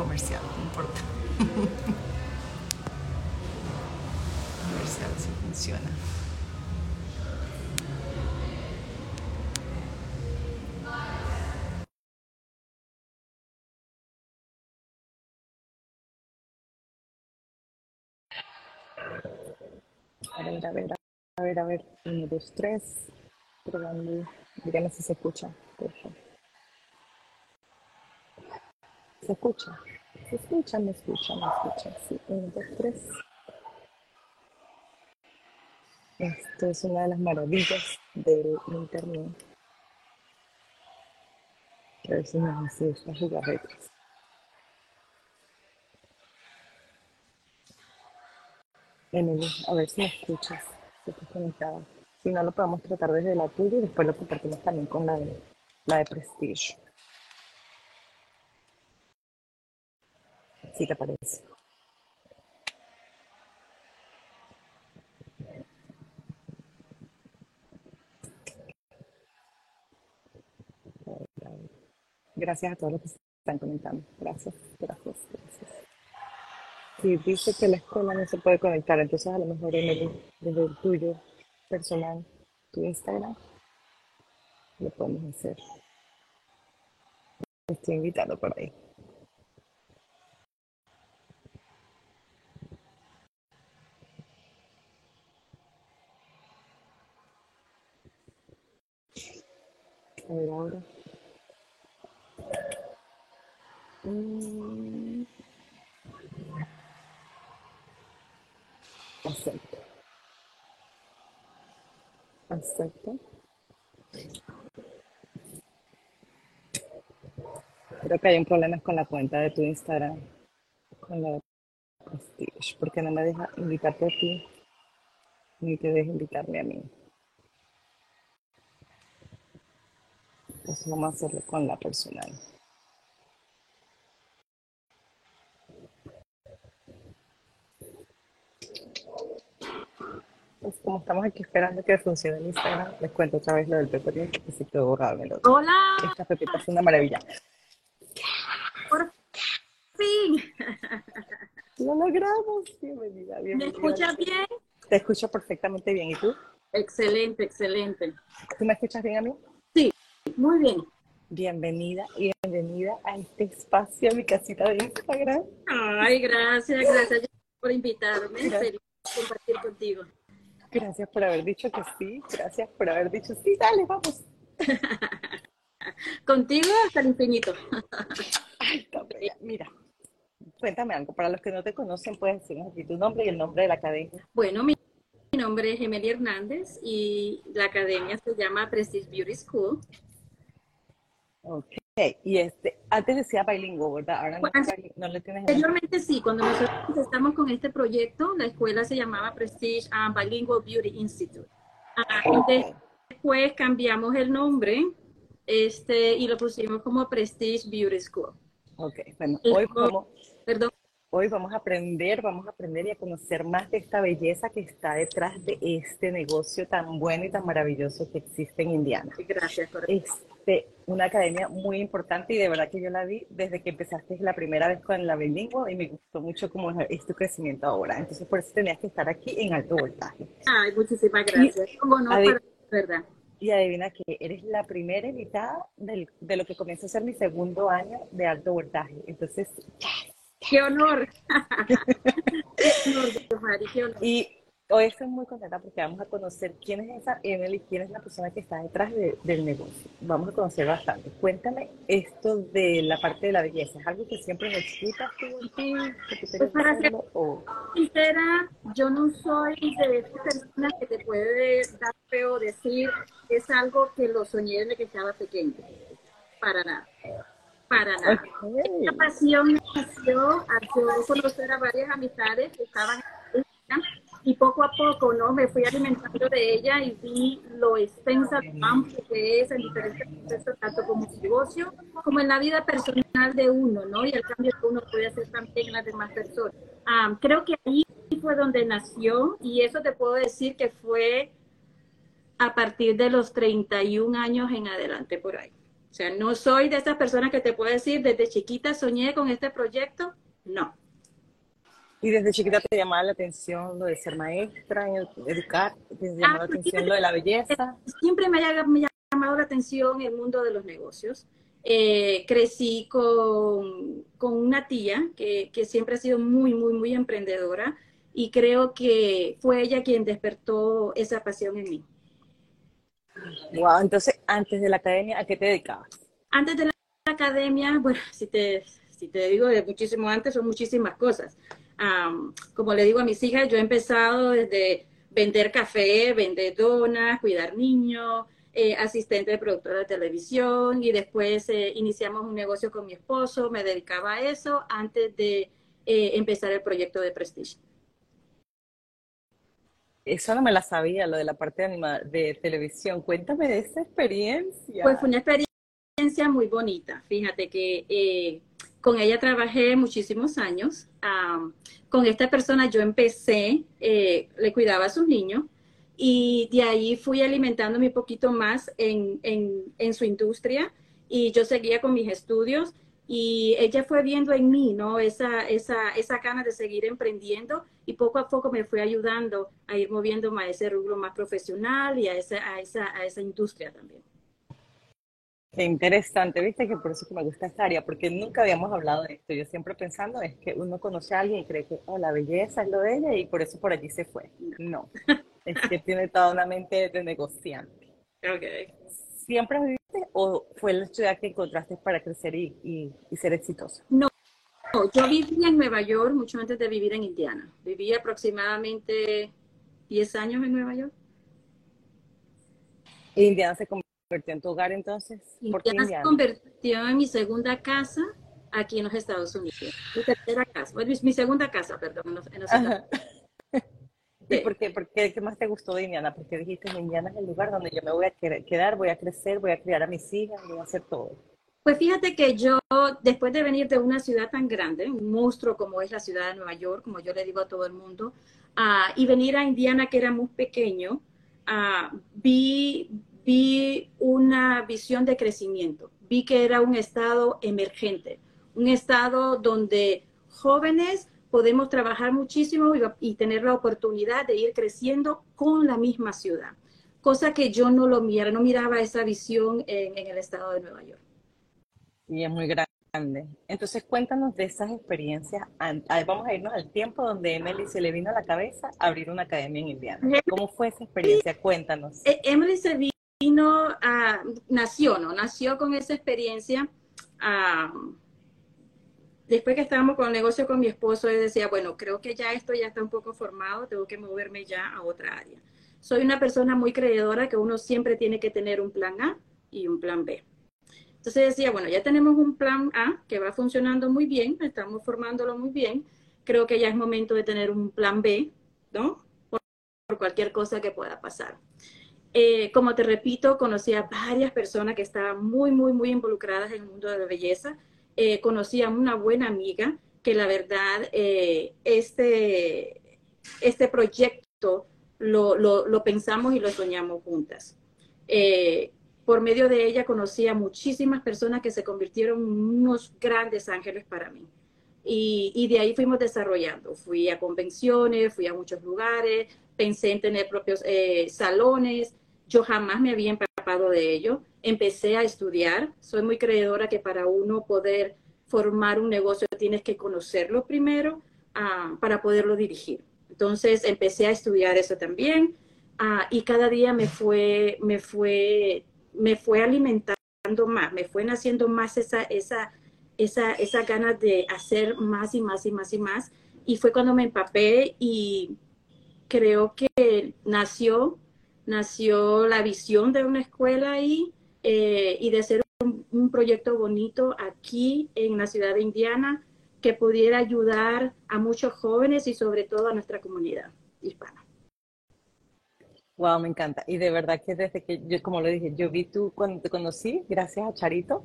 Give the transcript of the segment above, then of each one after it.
comercial, no importa. comercial si funciona. A ver, a ver, a ver, a ver. Uno, dos, tres. Probando. Díganme si se escucha. Por favor. ¿Se escucha? ¿Se escucha? ¿Me escucha? ¿Me escucha? Sí, uno, dos, tres. Esto es una de las maravillas del internet. Que a veces nos hace estas jugarretas. Emily, a ver si me escuchas. Si estás conectada. Si no, lo podemos tratar desde la tuya y después lo compartimos también con la de, la de Prestige. Si te. Gracias a todos los que están conectando. Gracias, gracias, gracias. Si dice que la escuela no se puede conectar, entonces a lo mejor Emily, desde el tuyo personal, tu Instagram, lo podemos hacer. Estoy invitando por ahí. A ver ahora. Mm, acepto. Acepto. Creo que hay un problema con la cuenta de tu Instagram, con la porque no me deja invitarte a ti, ni te deja invitarme a mí. Entonces vamos a hacerlo con la personal. Pues como estamos aquí esperando que funcione el Instagram, les cuento otra vez lo del peppermint, que se quedó borrado en el otro. Hola, Esta pepita es una maravilla. por fin. Lo logramos. Bienvenida, ¿Me bienvenida. escuchas bien? Te escucho perfectamente bien. ¿Y tú? Excelente, excelente. ¿Tú me escuchas bien a mí? Muy bien. Bienvenida y bienvenida a este espacio, a mi casita de Instagram. Ay, gracias, gracias por invitarme. Gracias. Feliz compartir contigo. Gracias por haber dicho que sí. Gracias por haber dicho sí. Dale, vamos. Contigo hasta el infinito. Ay. Mira, cuéntame algo. Para los que no te conocen, puedes decirnos aquí tu nombre y el nombre de la academia. Bueno, mi, mi nombre es Emily Hernández y la academia se llama Prestige Beauty School. Ok. Y este, antes decía bilingüe, ¿verdad? Ahora no, Bueno, no le tienes. Anteriormente sí, cuando nosotros estamos con este proyecto, la escuela se llamaba Prestige um, Bilingual Beauty Institute. Ah, Ok. Después cambiamos el nombre este, y lo pusimos como Prestige Beauty School. Ok, bueno, hoy vamos, Perdón. Hoy vamos a aprender, vamos a aprender y a conocer más de esta belleza que está detrás de este negocio tan bueno y tan maravilloso que existe en Indiana. Gracias, corazón. Este, una academia muy importante y de verdad que yo la vi desde que empezaste la primera vez con la bilingüe y me gustó mucho cómo es tu crecimiento ahora. Entonces, por eso tenías que estar aquí en alto voltaje. Ay, muchísimas gracias. Como no, para verdad. Y adivina que eres la primera invitada del- de lo que comienza a ser mi segundo año de alto voltaje. Entonces, Qué honor. qué honor, Mari, qué honor. y hoy estoy muy contenta porque vamos a conocer quién es esa Emily, quién es la persona que está detrás de- del negocio. Vamos a conocer bastante. Cuéntame esto de la parte de la belleza. ¿Es algo que siempre necesitas tú en ti? ¿Que tú quieres Pues para? ¿O sincera, yo no soy de esas personas que te puede dar feo decir es algo que lo soñé desde que estaba pequeña. Para nada. Para nada. Esta pasión nació al yo conocer a varias amistades que estaban en y poco a poco no me fui alimentando de ella y vi lo extensa, lo amplio que es en diferentes procesos, tanto como negocio como en la vida personal de uno, ¿no? Y el cambio que uno puede hacer también en las demás personas. Ah, creo que ahí fue donde nació y eso te puedo decir que fue a partir de los 31 años en adelante por ahí. O sea, no soy de esas personas que te puedo decir, desde chiquita soñé con este proyecto. No. ¿Y desde chiquita te llamaba la atención lo de ser maestra, educar? ¿Te llamaba la Ah, atención lo de la belleza? Siempre me ha, me ha llamado la atención el mundo de los negocios. Eh, crecí con, con una tía que, que siempre ha sido muy, muy, muy emprendedora y creo que fue ella quien despertó esa pasión en mí. Wow, entonces, antes de la academia, ¿a qué te dedicabas? Antes de la academia, bueno, si te, si te digo de muchísimo antes, son muchísimas cosas. Am, como le digo a mis hijas, yo he empezado desde vender café, vender donas, cuidar niños, eh, asistente de productora de televisión y después eh, iniciamos un negocio con mi esposo, me dedicaba a eso antes de eh, empezar el proyecto de Prestige. Eso no me la sabía, lo de la parte de, anima- de televisión. Cuéntame de esa experiencia. Pues fue una experiencia muy bonita. Fíjate que eh, con ella trabajé muchísimos años. Am, con esta persona yo empecé, eh, le cuidaba a sus niños y de ahí fui alimentándome un poquito más en, en, en su industria y yo seguía con mis estudios y ella fue viendo en mí, ¿no? Esa, esa, esa gana de seguir emprendiendo y poco a poco me fue ayudando a ir moviéndome a ese rubro más profesional y a esa, a esa, a esa industria también. Qué interesante, viste que por eso que me gusta esta área, porque nunca habíamos hablado de esto. Yo siempre pensando es que uno conoce a alguien y cree que oh, la belleza es lo de ella y por eso por allí se fue. No, es que tiene toda una mente de negociante. Okay. ¿Siempre viviste o fue la ciudad que encontraste para crecer y, y- y ser exitosa? No, yo viví en Nueva York mucho antes de vivir en Indiana. Viví aproximadamente 10 años en Nueva York. ¿Y Indiana se convirtió en tu hogar entonces? ¿Por Indiana se convirtió en mi segunda casa aquí en los Estados Unidos. Mi tercera casa, bueno, mi, mi segunda casa, perdón, en los, en los Ajá. ¿Y por qué, por qué, qué más te gustó de Indiana? Porque dijiste, Indiana es el lugar donde yo me voy a quedar, voy a crecer, voy a criar a mis hijas, voy a hacer todo. Pues fíjate que yo, después de venir de una ciudad tan grande, un monstruo como es la ciudad de Nueva York, como yo le digo a todo el mundo, ah, y venir a Indiana, que era muy pequeño, ah, vi, vi una visión de crecimiento. Vi que era un estado emergente, un estado donde jóvenes podemos trabajar muchísimo y, y tener la oportunidad de ir creciendo con la misma ciudad, cosa que yo no lo miraba, no miraba esa visión en- en el estado de Nueva York. Y es muy grande. Entonces, cuéntanos de esas experiencias. Vamos a irnos al tiempo donde Emily se le vino a la cabeza abrir una academia en Indiana. ¿Cómo fue esa experiencia? Cuéntanos. E- Emily se vino, a, nació, ¿no? Nació con esa experiencia. Después que estábamos con el negocio con mi esposo, él decía, bueno, creo que ya esto ya está un poco formado, tengo que moverme ya a otra área. Soy una persona muy creedora que uno siempre tiene que tener un plan A y un plan B. Entonces decía, bueno, ya tenemos un plan A que va funcionando muy bien, estamos formándolo muy bien, creo que ya es momento de tener un plan B, ¿no? Por, por cualquier cosa que pueda pasar. Eh, como te repito, conocí a varias personas que estaban muy, muy, muy involucradas en el mundo de la belleza. Eh, conocí a una buena amiga que la verdad, eh, este, este proyecto lo, lo, pensamos y lo soñamos juntas. Eh, por medio de ella conocí a muchísimas personas que se convirtieron en unos grandes ángeles para mí. Y, y, de ahí fuimos desarrollando. Fui a convenciones, fui a muchos lugares, pensé en tener propios eh, salones. Yo jamás me había empapado de ello. Empecé a estudiar. Soy muy creedora que para uno poder formar un negocio tienes que conocerlo primero uh, para poderlo dirigir. Entonces empecé a estudiar eso también uh, y cada día me fue, me fue, me fue alimentando más, me fue naciendo más esa, esa, esa, esa ganas de hacer más y más y más y más. Y fue cuando me empapé y creo que nació, nació la visión de una escuela ahí eh, y de ser un, un, proyecto bonito aquí en la ciudad de Indiana que pudiera ayudar a muchos jóvenes y sobre todo a nuestra comunidad hispana. Wow, me encanta. Y de verdad que desde que yo, como lo dije, yo vi tú cuando te conocí, gracias a Charito,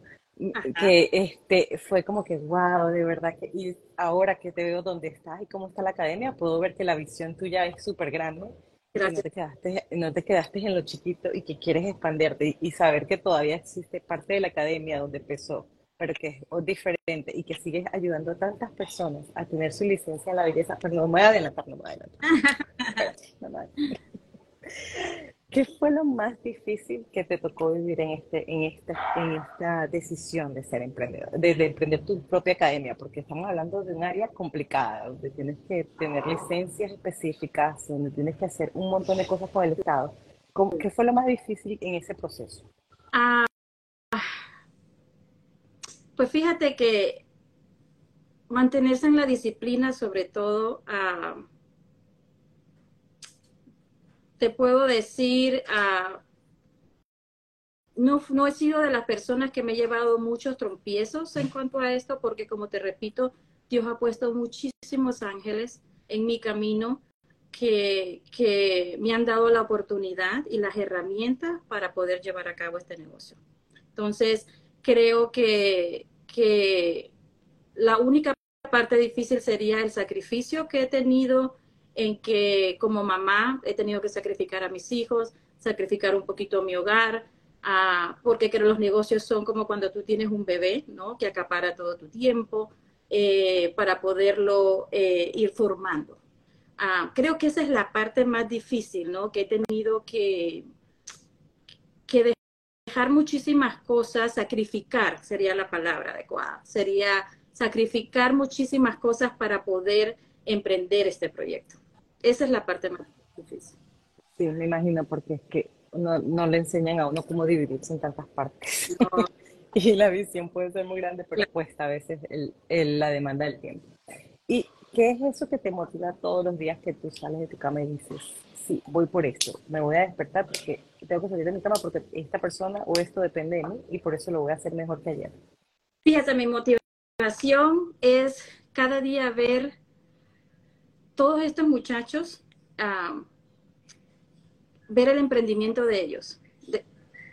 Ajá. que este fue como que wow, de verdad que y ahora que te veo dónde estás y cómo está la academia, puedo ver que la visión tuya es súper grande no te, quedaste, no te quedaste en lo chiquito y que quieres expanderte y, saber que todavía existe parte de la academia donde empezó, pero que es diferente y que sigues ayudando a tantas personas a tener su licencia en la belleza. Pero no me voy a adelantar, no me voy a adelantar. no me voy a adelantar. ¿Qué fue lo más difícil que te tocó vivir en, este, en, esta, en esta decisión de ser emprendedor, de, emprender tu propia academia? Porque estamos hablando de un área complicada, donde tienes que tener licencias específicas, donde tienes que hacer un montón de cosas con el Estado. ¿Qué fue lo más difícil en ese proceso? Ah, pues fíjate que mantenerse en la disciplina, sobre todo, ah, te puedo decir, uh, no, no he sido de las personas que me he llevado muchos trompiezos en cuanto a esto, porque como te repito, Dios ha puesto muchísimos ángeles en mi camino que, que me han dado la oportunidad y las herramientas para poder llevar a cabo este negocio. Entonces, creo que, que la única parte difícil sería el sacrificio que he tenido en que como mamá he tenido que sacrificar a mis hijos, sacrificar un poquito mi hogar, ah, porque creo que los negocios son como cuando tú tienes un bebé, ¿no? Que acapara todo tu tiempo eh, para poderlo eh, ir formando. Ah, creo que esa es la parte más difícil, ¿no? Que he tenido que, que dejar muchísimas cosas, sacrificar sería la palabra adecuada, sería sacrificar muchísimas cosas para poder emprender este proyecto. Esa es la parte más difícil. Sí, me imagino, porque es que no, no le enseñan a uno cómo dividirse en tantas partes. y la visión puede ser muy grande, pero cuesta a veces el, la demanda del tiempo. ¿Y qué es eso que te motiva todos los días que tú sales de tu cama y dices, sí, voy por esto, me voy a despertar porque tengo que salir de mi cama porque esta persona o esto depende de mí y por eso lo voy a hacer mejor que ayer? Fíjate, mi motivación es cada día ver todos estos muchachos ver el emprendimiento de ellos,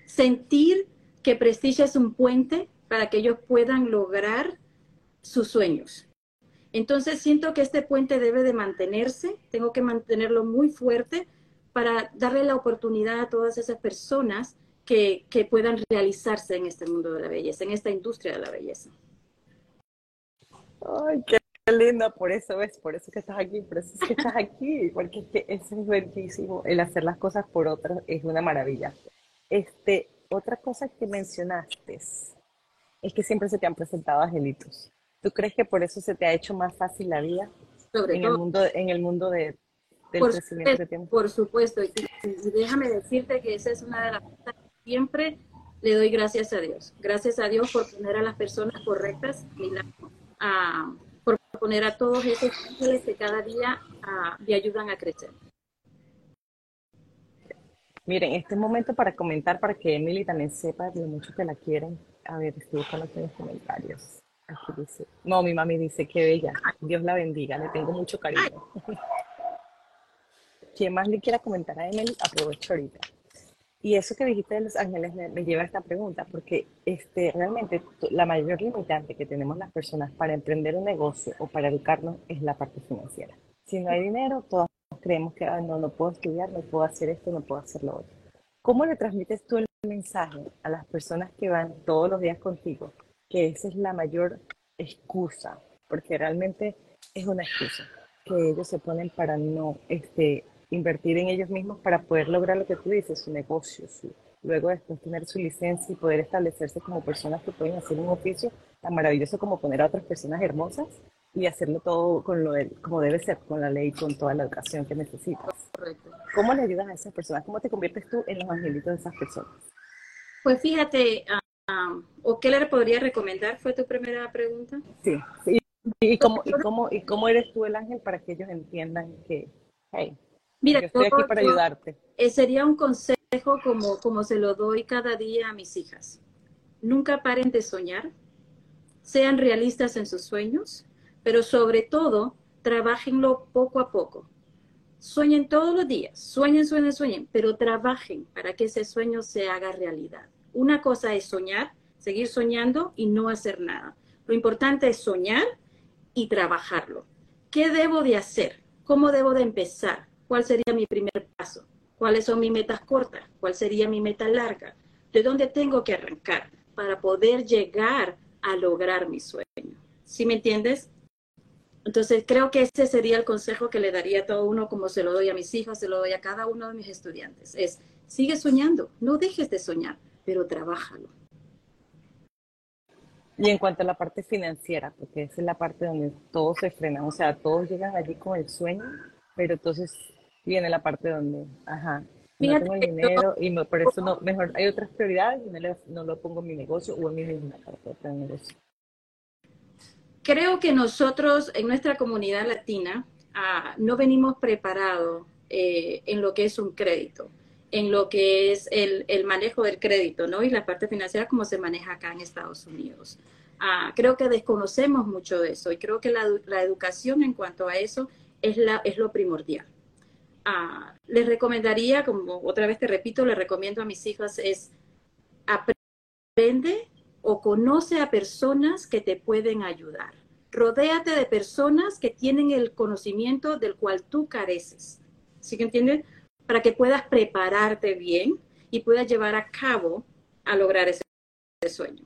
sentir que Prestige es un puente para que ellos puedan lograr sus sueños. Entonces siento que este puente debe de mantenerse, tengo que mantenerlo muy fuerte para darle la oportunidad a todas esas personas que, que puedan realizarse en este mundo de la belleza, en esta industria de la belleza. Ay, qué Qué lindo, por eso es, por eso que estás aquí, por eso es que estás aquí, porque es que eso es bellísimo, el hacer las cosas por otros es una maravilla. Este, otra cosa que mencionaste es que siempre se te han presentado angelitos. ¿Tú crees que por eso se te ha hecho más fácil la vida Sobre en todo, el mundo, en el mundo de, del por crecimiento supuesto, que tienes? Por supuesto, y, y déjame decirte que esa es una de las cosas que siempre le doy gracias a Dios. Gracias a Dios por poner a las personas correctas a poner a todos esos ángeles que cada día uh, le ayudan a crecer. Miren, este momento para comentar, para que Emily también sepa lo mucho que la quieren. A ver, estoy buscando aquí en los comentarios. Aquí dice, no, mi mami dice, que bella, Dios la bendiga, le tengo mucho cariño. ¿Quién más le quiera comentar a Emily? Aprovecho ahorita. Y eso que dijiste de Los Ángeles me, lleva a esta pregunta, porque este, realmente la mayor limitante que tenemos las personas para emprender un negocio o para educarnos es la parte financiera. Si no hay dinero, todos creemos que no, no puedo estudiar, no puedo hacer esto, no puedo hacer lo otro. ¿Cómo le transmites tú el mensaje a las personas que van todos los días contigo? Que esa es la mayor excusa, porque realmente es una excusa que ellos se ponen para no este, invertir en ellos mismos para poder lograr lo que tú dices, su negocio, su, luego después tener su licencia y poder establecerse como personas que pueden hacer un oficio tan maravilloso como poner a otras personas hermosas y hacerlo todo con lo de, como debe ser, con la ley, con toda la educación que necesitas. ¿Cómo le ayudas a esas personas? ¿Cómo te conviertes tú en los angelitos de esas personas? Pues fíjate, um, ¿o qué le podría recomendar? ¿Fue tu primera pregunta? Sí, sí. ¿Y, cómo, y, cómo, ¿Y cómo eres tú el ángel para que ellos entiendan que, hey, Mira, yo estoy aquí para ayudarte. Eh, sería un consejo como, como se lo doy cada día a mis hijas. Nunca paren de soñar, sean realistas en sus sueños, pero sobre todo, trabajenlo poco a poco. Sueñen todos los días, sueñen, sueñen, sueñen, pero trabajen para que ese sueño se haga realidad. Una cosa es soñar, seguir soñando y no hacer nada. Lo importante es soñar y trabajarlo. ¿Qué debo de hacer? ¿Cómo debo de empezar? ¿Cuál sería mi primer paso? ¿Cuáles son mis metas cortas? ¿Cuál sería mi meta larga? ¿De dónde tengo que arrancar para poder llegar a lograr mi sueño? ¿Sí me entiendes? Entonces, creo que ese sería el consejo que le daría a todo uno, como se lo doy a mis hijos, se lo doy a cada uno de mis estudiantes. Es, sigue soñando, no dejes de soñar, pero trabájalo. Y en cuanto a la parte financiera, porque esa es la parte donde todos se frenan, o sea, todos llegan allí con el sueño, pero entonces viene la parte donde, ajá, no tengo el dinero y por eso no, mejor hay otras prioridades y no, no lo pongo en mi negocio o en mi misma de negocio creo que nosotros en nuestra comunidad latina ah, no venimos preparados eh, en lo que es un crédito, en lo que es el, manejo del crédito, ¿no? Y la parte financiera como se maneja acá en Estados Unidos. Ah, creo que desconocemos mucho de eso y creo que la, educación en cuanto a eso es, la, es lo primordial. Les recomendaría, como otra vez te repito, les recomiendo a mis hijas es aprende o conoce a personas que te pueden ayudar. Rodéate de personas que tienen el conocimiento del cual tú careces. ¿Sí que entiendes? Para que puedas prepararte bien y puedas llevar a cabo a lograr ese, sueño.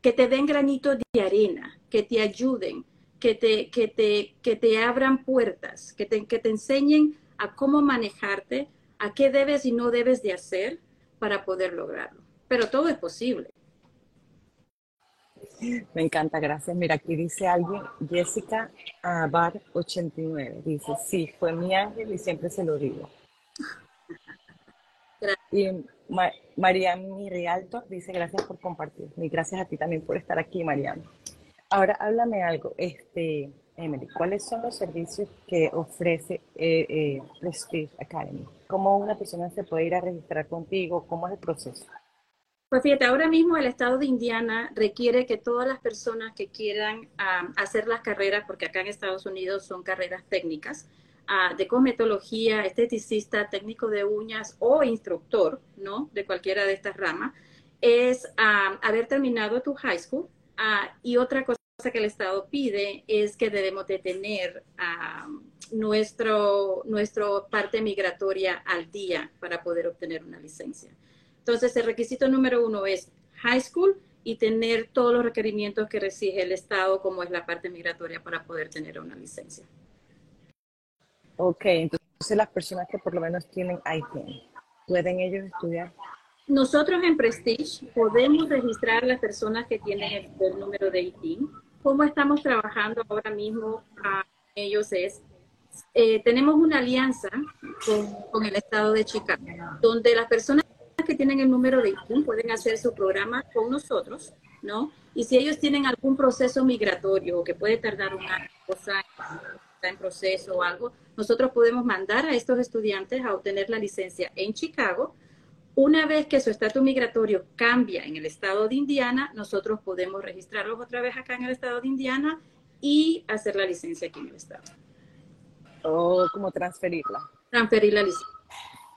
Que te den granitos de arena, que te ayuden, que te, que te, que te abran puertas, que te, que te enseñen a cómo manejarte, a qué debes y no debes de hacer para poder lograrlo. Pero todo es posible. Me encanta, gracias. Mira, aquí dice alguien, Jessica Abar 89, dice, sí, fue mi ángel y siempre se lo digo. Y María Mirialto dice, gracias por compartir. Y gracias a ti también por estar aquí, Mariana. Ahora, háblame algo, este, Emily, ¿cuáles son los servicios que ofrece eh, eh, Prestige Academy? ¿Cómo una persona se puede ir a registrar contigo? ¿Cómo es el proceso? Pues fíjate, ahora mismo el estado de Indiana requiere que todas las personas que quieran hacer las carreras, porque acá en Estados Unidos son carreras técnicas, uh, de cosmetología, esteticista, técnico de uñas o instructor, ¿no? De cualquiera de estas ramas, es haber terminado tu high school. y otra cosa que el Estado pide es que debemos de tener nuestro, nuestro parte migratoria al día para poder obtener una licencia. Entonces, el requisito número uno es high school y tener todos los requerimientos que exige el Estado, como es la parte migratoria, para poder tener una licencia. Ok, entonces las personas que por lo menos tienen ITIN, ¿pueden ellos estudiar? Nosotros en Prestige podemos registrar a las personas que tienen el, número de ITIN. ¿Cómo estamos trabajando ahora mismo a ellos es, eh, tenemos una alianza con, con el estado de Chicago, donde las personas que tienen el número de ITIN pueden hacer su programa con nosotros, ¿no? Y si ellos tienen algún proceso migratorio que puede tardar un año, años, está en proceso o algo, nosotros podemos mandar a estos estudiantes a obtener la licencia en Chicago. Una vez que su estatus migratorio cambia en el estado de Indiana, nosotros podemos registrarlos otra vez acá en el estado de Indiana y hacer la licencia aquí en el estado. O como transferirla. Transferir la licencia.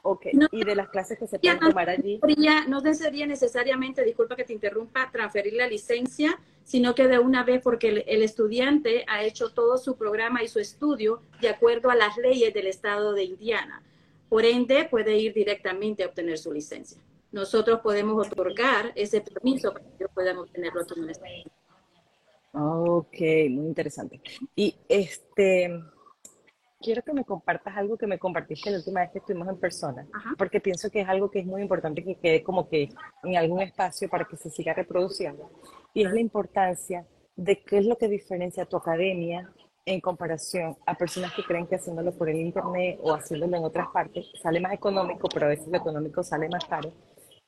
Ok, y de las clases que se pueden tomar allí. No sería necesariamente, disculpa que te interrumpa, transferir la licencia, sino que de una vez, porque el, estudiante ha hecho todo su programa y su estudio de acuerdo a las leyes del estado de Indiana. Por ende, puede ir directamente a obtener su licencia. Nosotros podemos otorgar ese permiso para que ellos puedan obtenerlo. Ok, muy interesante. Y este quiero que me compartas algo que me compartiste la última vez que estuvimos en persona, porque pienso que es algo que es muy importante que quede como que en algún espacio para que se siga reproduciendo. Y es la importancia de qué es lo que diferencia tu academia en comparación a personas que creen que haciéndolo por el internet o haciéndolo en otras partes sale más económico, pero a veces lo económico sale más caro.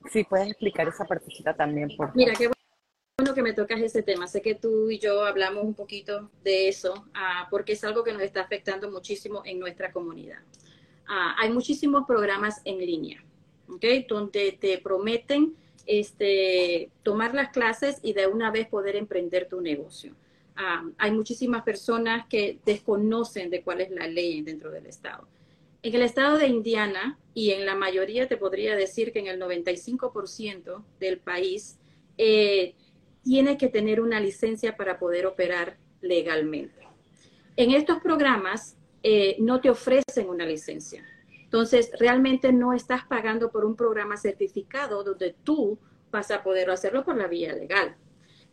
Si puedes explicar esa partecita también, por favor. Mira, qué bueno que me tocas ese tema. Sé que tú y yo hablamos un poquito de eso, ah, porque es algo que nos está afectando muchísimo en nuestra comunidad. Ah, hay muchísimos programas en línea, ¿okay? Donde te prometen este, tomar las clases y de una vez poder emprender tu negocio. Ah, hay muchísimas personas que desconocen de cuál es la ley dentro del Estado. En el estado de Indiana y en la mayoría te podría decir que en el 95% del país eh, tiene que tener una licencia para poder operar legalmente. En estos programas eh, no te ofrecen una licencia. Entonces, realmente no estás pagando por un programa certificado donde tú vas a poder hacerlo por la vía legal.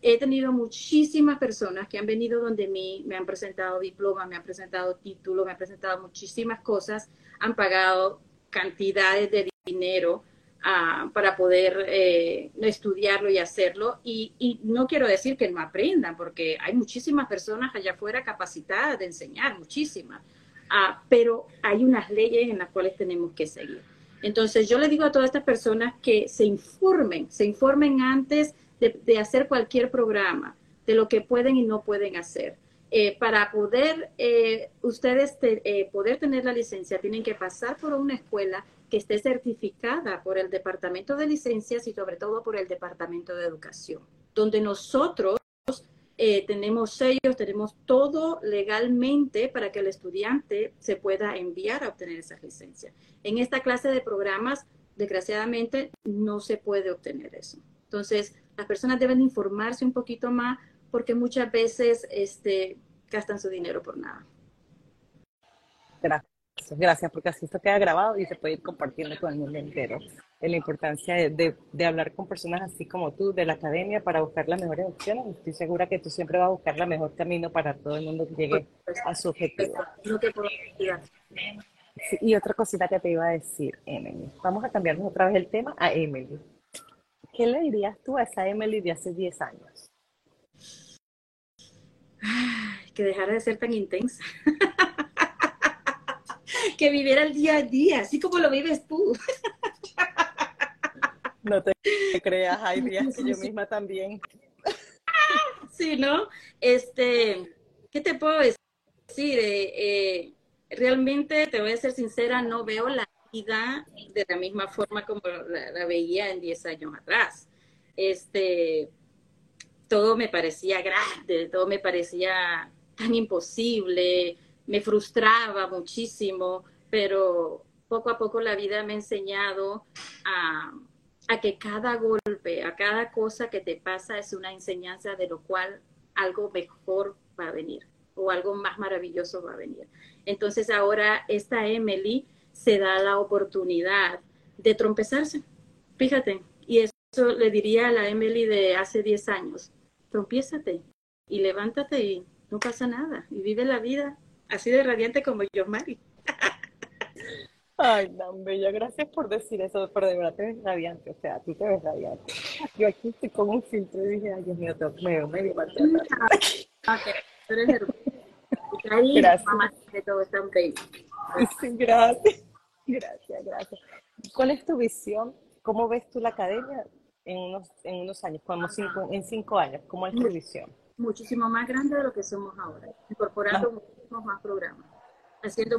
He tenido muchísimas personas que han venido donde mí, me han presentado diplomas, me han presentado títulos, me han presentado muchísimas cosas, han pagado cantidades de dinero uh, para poder eh, estudiarlo y hacerlo. Y, y, no quiero decir que no aprendan, porque hay muchísimas personas allá afuera capacitadas de enseñar, muchísimas. Uh, pero hay unas leyes en las cuales tenemos que seguir. Entonces yo le digo a todas estas personas que se informen, se informen antes de, hacer cualquier programa, de lo que pueden y no pueden hacer. Eh, para poder eh, ustedes te, eh, poder tener la licencia, tienen que pasar por una escuela que esté certificada por el Departamento de Licencias y sobre todo por el Departamento de Educación, donde nosotros eh, tenemos sellos, tenemos todo legalmente para que el estudiante se pueda enviar a obtener esa licencia. En esta clase de programas, desgraciadamente, no se puede obtener eso. Entonces, las personas deben informarse un poquito más porque muchas veces este, gastan su dinero por nada. Gracias. Gracias, porque así esto queda grabado y se puede ir compartiendo con el mundo entero. En la importancia de, de, de, hablar con personas así como tú de la academia para buscar las mejores opciones. Estoy segura que tú siempre vas a buscar el mejor camino para todo el mundo que llegue a su objetivo. Sí, y otra cosita que te iba a decir, Emily. Vamos a cambiarnos otra vez el tema a Emily. ¿Qué le dirías tú a esa Emily de hace 10 años? Que dejara de ser tan intensa. que viviera el día a día, así como lo vives tú. No te creas, hay días que yo misma también. Sí, ¿no? Este, ¿qué te puedo decir? Eh, eh, realmente, te voy a ser sincera, no veo la de la misma forma como la, la veía en 10 años atrás. Este, todo me parecía grande, todo me parecía tan imposible, me frustraba muchísimo, pero poco a poco la vida me ha enseñado a, a, que cada golpe, a cada cosa que te pasa es una enseñanza de lo cual algo mejor va a venir o algo más maravilloso va a venir. Entonces ahora esta Emily se da la oportunidad de trompezarse. Fíjate, y eso le diría a la Emily de hace 10 años, trompiézate y levántate y no pasa nada y vive la vida así de radiante como yo, Mari. Ay, tan bella, gracias por decir eso, pero de verdad te ves radiante, o sea, tú te ves radiante. Yo aquí estoy con un filtro y dije, ay, Dios mío, te me veo medio mal Ok, tú eres hermosa. Gracias. Mamá, de todo está baby. Gracias, gracias, gracias. ¿Cuál es tu visión? ¿Cómo ves tú la academia en unos, en unos años, como cinco, en cinco años? ¿Cómo es tu visión? Muchísimo más grande de lo que somos ahora, incorporando muchísimos más programas, haciendo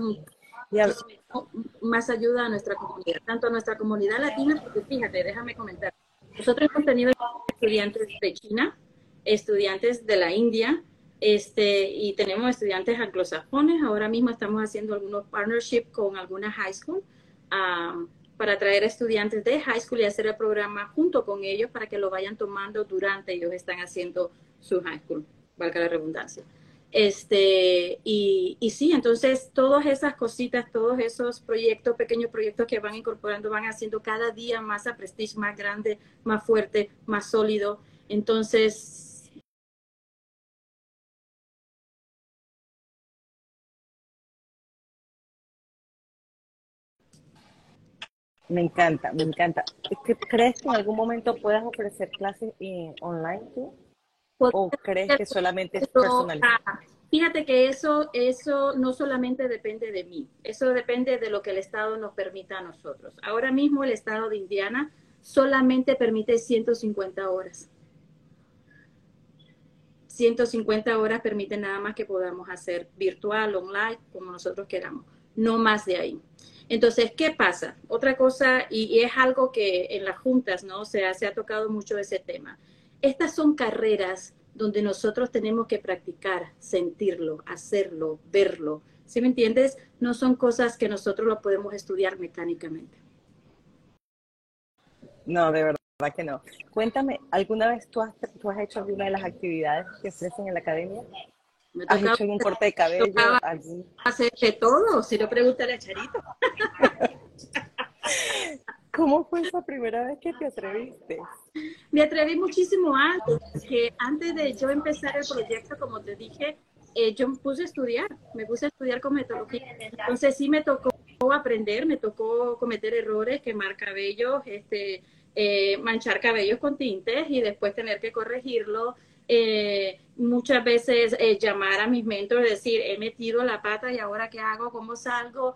más ayuda a nuestra comunidad, tanto a nuestra comunidad latina, porque fíjate, déjame comentar, nosotros hemos tenido estudiantes de China, estudiantes de la India, este, y tenemos estudiantes anglosajones, ahora mismo estamos haciendo algunos partnerships con algunas high school um, para traer estudiantes de high school y hacer el programa junto con ellos para que lo vayan tomando durante ellos están haciendo su high school, valga la redundancia. Este, y, y, sí, entonces todas esas cositas, todos esos proyectos, pequeños proyectos que van incorporando, van haciendo cada día más a Prestige, más grande, más fuerte, más sólido. Entonces... Me encanta, me encanta. ¿Crees que en algún momento puedas ofrecer clases online tú? ¿O crees que solamente es personalizado? Fíjate que eso, eso no solamente depende de mí, eso depende de lo que el Estado nos permita a nosotros. Ahora mismo el Estado de Indiana solamente permite 150 horas. 150 horas permite nada más que podamos hacer virtual, online, como nosotros queramos, no más de ahí. Entonces, ¿qué pasa? Otra cosa, y, es algo que en las juntas, ¿no? se ha tocado mucho ese tema estas son carreras donde nosotros tenemos que practicar, sentirlo, hacerlo, verlo. ¿Sí me entiendes? No son cosas que nosotros lo podemos estudiar mecánicamente. No, de verdad que no. Cuéntame, ¿alguna vez tú has, has hecho alguna de las actividades que ofrecen en la academia? ¿Has hecho algún corte de cabello? ¿Algún... Hacer de todo, si no pregúntale a Charito. ¿Cómo fue esa primera vez que te atreviste? Me atreví muchísimo antes, que antes de yo empezar el proyecto, como te dije, eh, yo me puse a estudiar, me puse a estudiar con metodología. Entonces sí me tocó aprender, me tocó cometer errores, quemar cabellos, este, eh, manchar cabellos con tintes y después tener que corregirlo. Eh, muchas veces eh, llamar a mis mentores, decir, he metido la pata y ahora qué hago, cómo salgo.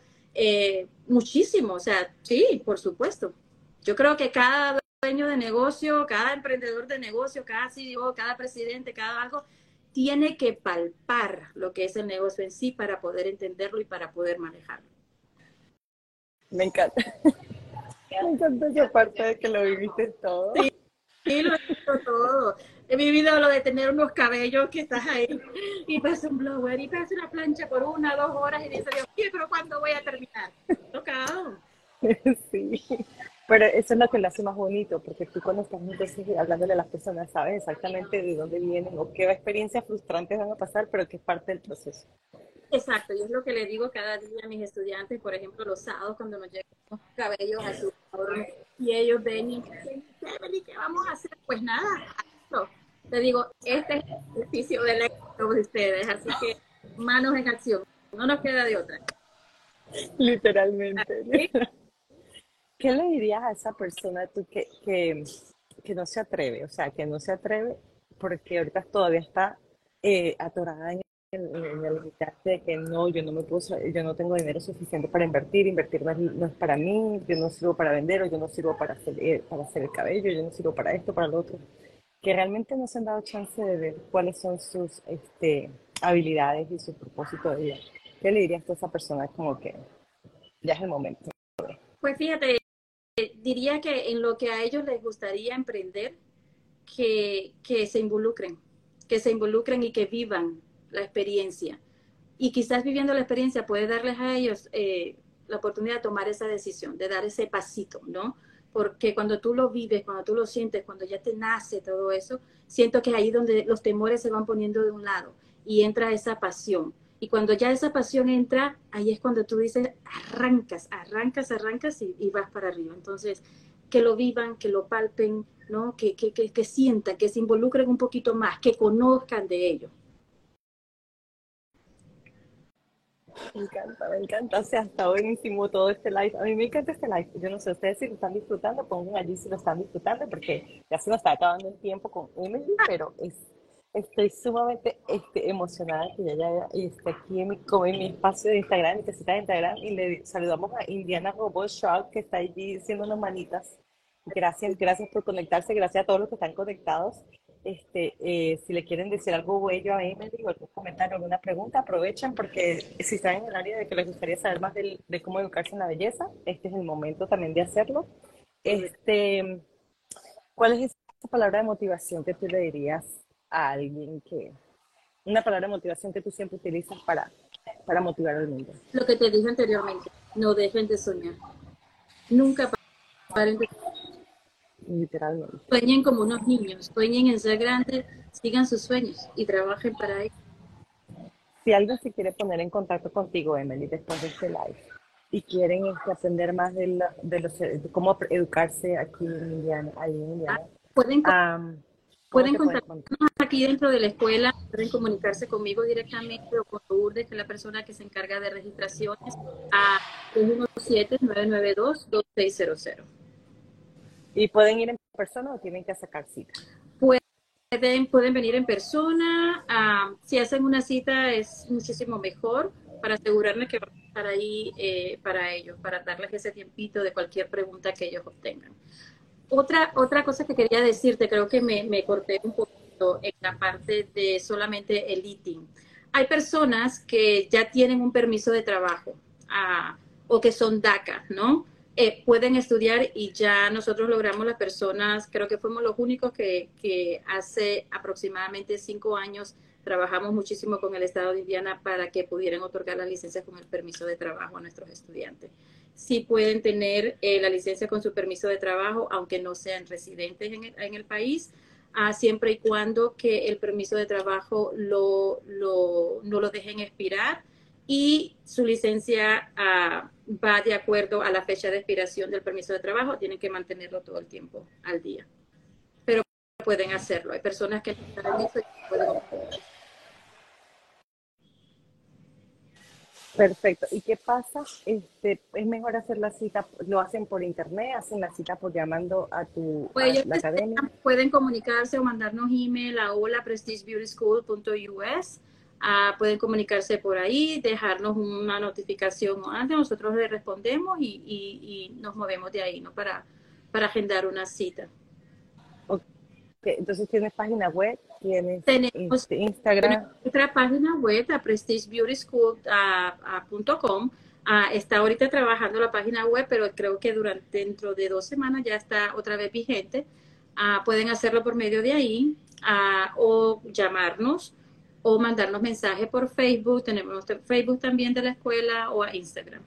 Muchísimo, o sea, sí, por supuesto. Yo creo que cada dueño de negocio, cada emprendedor de negocio, cada CEO, cada presidente, cada algo, tiene que palpar lo que es el negocio en sí para poder entenderlo y para poder manejarlo. Me encanta. Me encanta esa parte de que lo viviste todo. Sí, sí lo he visto todo. He vivido lo de tener unos cabellos que estás ahí y pasa un blower y pasa una plancha por una, dos horas y dice Dios, mío, pero ¿cuándo voy a terminar? Tocado. Sí, pero eso es lo que lo hace más bonito, porque tú cuando estás entonces hablándole a las personas sabes exactamente de dónde vienen o qué experiencias frustrantes van a pasar, pero que es parte del proceso. Exacto, y es lo que le digo cada día a mis estudiantes, por ejemplo, los sábados cuando nos llegan los cabellos a su y ellos ven y dicen, ¿qué vamos a hacer? Pues nada, hazlo. Le digo, este es el ejercicio del éxito de ustedes, así que manos en acción, no nos queda de otra. Literalmente. ¿Sí? ¿Qué le dirías a esa persona tú que, que, que no se atreve? O sea, que no se atreve porque ahorita todavía está eh, atorada en el, en el de que no, yo no me puedo, yo no tengo dinero suficiente para invertir, invertir no es, no es para mí, yo no sirvo para vender o yo no sirvo para hacer, eh, para hacer el cabello, yo no sirvo para esto, para lo otro. Que realmente no se han dado chance de ver cuáles son sus este, habilidades y su propósito de vida. ¿Qué le dirías a esa persona como que ya es el momento? Pues fíjate, diría que en lo que a ellos les gustaría emprender, que, que se involucren, que se involucren y que vivan la experiencia. Y quizás viviendo la experiencia puede darles a ellos eh, la oportunidad de tomar esa decisión, de dar ese pasito, ¿no? Porque cuando tú lo vives, cuando tú lo sientes, cuando ya te nace todo eso, siento que es ahí donde los temores se van poniendo de un lado y entra esa pasión. Y cuando ya esa pasión entra, ahí es cuando tú dices, arrancas, arrancas, arrancas y, vas para arriba. Entonces, que lo vivan, que lo palpen, ¿no? Que, que, que, que sientan, que se involucren un poquito más, que conozcan de ello. Me encanta, me encanta. O sea, está buenísimo todo este live. A mí me encanta este live. Yo no sé ustedes si lo están disfrutando, pongan allí si lo están disfrutando, porque ya se nos está acabando el tiempo con Emily, pero es, estoy sumamente este, emocionada que ya, ya esté aquí en mi, como en mi espacio de Instagram, mi casita de Instagram, y le saludamos a Indiana Robot Shark, que está allí haciendo unas manitas. Gracias, gracias por conectarse, gracias a todos los que están conectados. Este, eh, si le quieren decir algo bello a Emily o algún comentario, alguna pregunta, aprovechen porque si están en el área de que les gustaría saber más del- de cómo educarse en la belleza, este es el momento también de hacerlo. Este, ¿cuál es esa palabra de motivación que tú le dirías a alguien que, una palabra de motivación que tú siempre utilizas para, para motivar al mundo? Lo que te dije anteriormente, no dejen de soñar. Nunca paren de Literalmente. sueñen como unos niños, sueñen en ser grandes, sigan sus sueños y trabajen para ello. Si alguien se quiere poner en contacto contigo, Emily, después de este live, y quieren este, aprender más de, la- de, los, de cómo educarse aquí en Indiana, ahí en Indiana, ¿cómo pueden te pueden contactarnos contactar? Aquí dentro de la escuela, pueden comunicarse conmigo directamente o con Lourdes, que es la persona que se encarga de registraciones, a 217-992-2600. ¿Y pueden ir en persona o tienen que sacar cita? Pueden, pueden venir en persona, ah, si hacen una cita es muchísimo mejor para asegurarme que van a estar ahí eh, para ellos, para darles ese tiempito de cualquier pregunta que ellos obtengan. Otra, otra cosa que quería decirte, creo que me, me corté un en la parte de solamente el eating. Hay personas que ya tienen un permiso de trabajo ah, o que son DACA, ¿no? Eh, pueden estudiar y ya nosotros logramos las personas, creo que fuimos los únicos que, que hace aproximadamente cinco años trabajamos muchísimo con el Estado de Indiana para que pudieran otorgar las licencias con el permiso de trabajo a nuestros estudiantes. Sí pueden tener eh, la licencia con su permiso de trabajo, aunque no sean residentes en el, en el país, ah, siempre y cuando que el permiso de trabajo lo, lo, no lo dejen expirar y su licencia ah, va de acuerdo a la fecha de expiración del permiso de trabajo, tienen que mantenerlo todo el tiempo al día. Pero pueden hacerlo. Hay personas que están en eso y pueden Perfecto. ¿Y qué pasa? Este, es mejor hacer la cita, lo hacen por internet, hacen la cita por llamando a tu pues a la academia. Pueden comunicarse o mandarnos email a holaprestigebeautyschool.us. Uh, pueden comunicarse por ahí, dejarnos una notificación antes, nosotros le respondemos y, y, y nos movemos de ahí, ¿no? Para, para agendar una cita. Entonces tienes página web, tienes Tenemos este, Instagram. Nuestra página web, a prestigebeautyschool.com. está ahorita trabajando la página web, pero creo que durante dentro de dos semanas ya está otra vez vigente. Ah, pueden hacerlo por medio de ahí ah, o llamarnos o mandarnos mensajes por Facebook. Tenemos Facebook también de la escuela o a Instagram.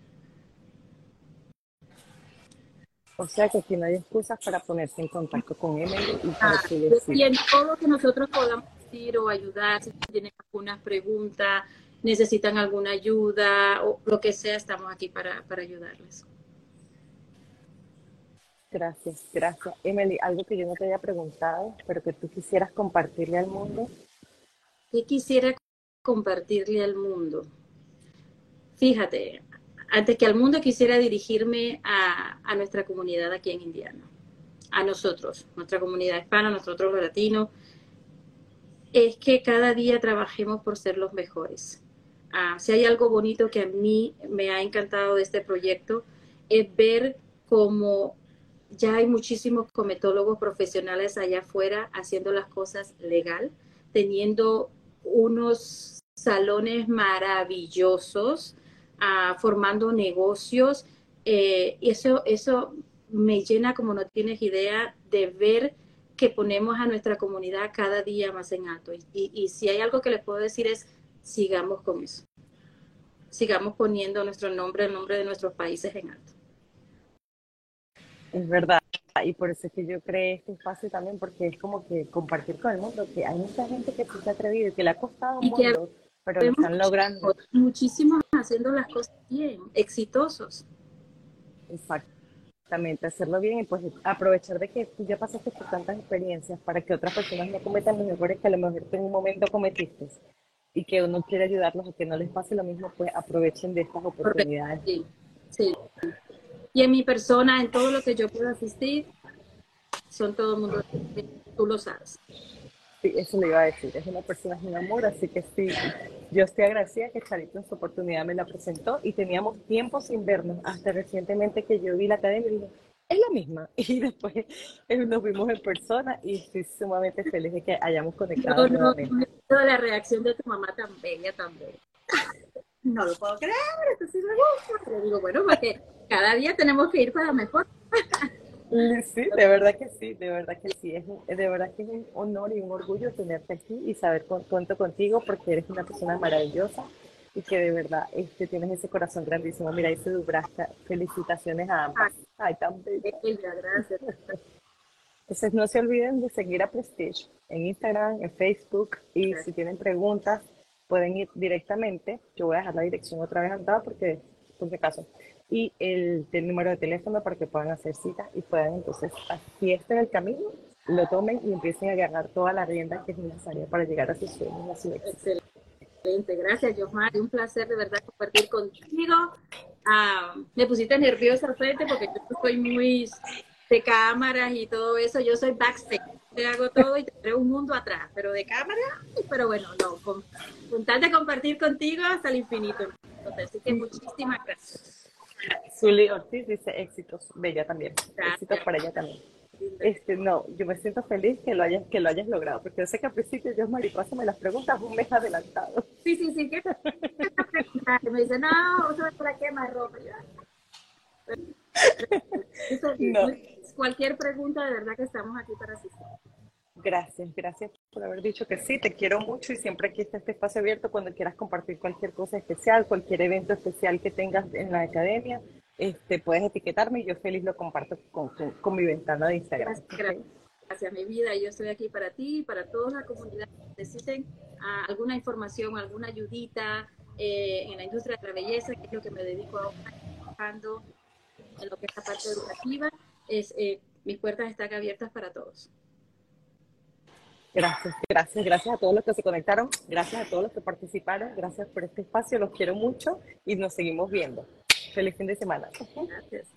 O sea que aquí no hay excusas para ponerse en contacto con Emily y para Ah, y en todo lo que nosotros podamos decir o ayudar, si tienen algunas preguntas, necesitan alguna ayuda o lo que sea, estamos aquí para, para ayudarles. Gracias, gracias. Emily, algo que yo no te haya preguntado, pero que tú quisieras compartirle al mundo. ¿Qué quisiera compartirle al mundo? Fíjate, antes que al mundo quisiera dirigirme a, nuestra comunidad aquí en Indiana, a nosotros, nuestra comunidad hispana, nosotros los latinos, es que cada día trabajemos por ser los mejores. Ah, si hay algo bonito que a mí me ha encantado de este proyecto, es ver cómo ya hay muchísimos cometólogos profesionales allá afuera haciendo las cosas legal, teniendo unos salones maravillosos, uh, formando negocios. Eh, eso, eso me llena, como no tienes idea, de ver que ponemos a nuestra comunidad cada día más en alto. Y, y, y si hay algo que les puedo decir es, sigamos con eso. Sigamos poniendo nuestro nombre, el nombre de nuestros países en alto. Es verdad. Y por eso es que yo creé este espacio también, porque es como que compartir con el mundo, que hay mucha gente que se ha atrevido y que le ha costado un mundo, pero lo están logrando. Muchísimos haciendo las cosas bien, exitosos. Exactamente, hacerlo bien y pues aprovechar de que tú ya pasaste por tantas experiencias para que otras personas no cometan los errores que a lo mejor tú en un momento cometiste y que uno quiere ayudarlos a que no les pase lo mismo, pues aprovechen de estas oportunidades. Sí, sí. Y en mi persona, en todo lo que yo puedo asistir, son todo el mundo, tú lo sabes. Sí, eso le iba a decir, es una persona sin amor, así que sí, yo estoy agradecida que Charito en su oportunidad me la presentó y teníamos tiempo sin vernos, hasta recientemente que yo vi la academia y dije, es la misma, y después nos vimos en persona y estoy sumamente feliz de que hayamos conectado no, nuevamente. No, la reacción de tu mamá tan bella, tan bella. No lo puedo creer, esto sí me gusta. Le digo, bueno, porque cada día tenemos que ir para mejor. Sí, de verdad que sí, de verdad que sí. Es, de verdad que es un honor y un orgullo tenerte aquí y saber con, cuento contigo porque eres una persona maravillosa y que de verdad este, tienes ese corazón grandísimo. Mira, dice Dubraska, felicitaciones a ambas. Ay, tan bella. Gracias. Entonces no se olviden de seguir a Prestige en Instagram, en Facebook y sí. si tienen preguntas pueden ir directamente. Yo voy a dejar la dirección otra vez andada porque, por si acaso y el, el, número de teléfono para que puedan hacer citas y puedan entonces, si este es el camino, lo tomen y empiecen a agarrar toda la rienda que es necesaria para llegar a sus sueños, a su éxito. Excelente, gracias Yosmar, un placer de verdad compartir contigo. Ah, me pusiste nerviosa al frente porque yo soy muy de cámaras y todo eso, yo soy backstage, te hago todo y te traigo un mundo atrás, pero de cámara, pero bueno, no, con, con tal de compartir contigo hasta el infinito. Así que muchísimas gracias. Zuli Ortiz dice éxitos, bella también, Gracias. éxitos para ella también. Este, no, yo me siento feliz que lo hayas, que lo hayas logrado, porque yo sé que al principio yo, mariposa, me las preguntas un mes adelantado. Sí, sí, sí, ¿qué Me dice, no, ¿para qué más ropa? No. Cualquier pregunta, de verdad que estamos aquí para asistir. Gracias, gracias por haber dicho que sí, te quiero mucho y siempre aquí está este espacio abierto cuando quieras compartir cualquier cosa especial, cualquier evento especial que tengas en la academia, este, puedes etiquetarme y yo feliz lo comparto con, con, con mi ventana de Instagram. Gracias, gracias, mi vida, yo estoy aquí para ti, para toda la comunidad que necesiten uh, alguna información, alguna ayudita eh, en la industria de la belleza, que es lo que me dedico ahora. trabajando en lo que es la parte educativa, es, eh, mis puertas están abiertas para todos. Gracias, gracias, gracias a todos los que se conectaron, gracias a todos los que participaron, gracias por este espacio, los quiero mucho y nos seguimos viendo. Feliz fin de semana. Gracias.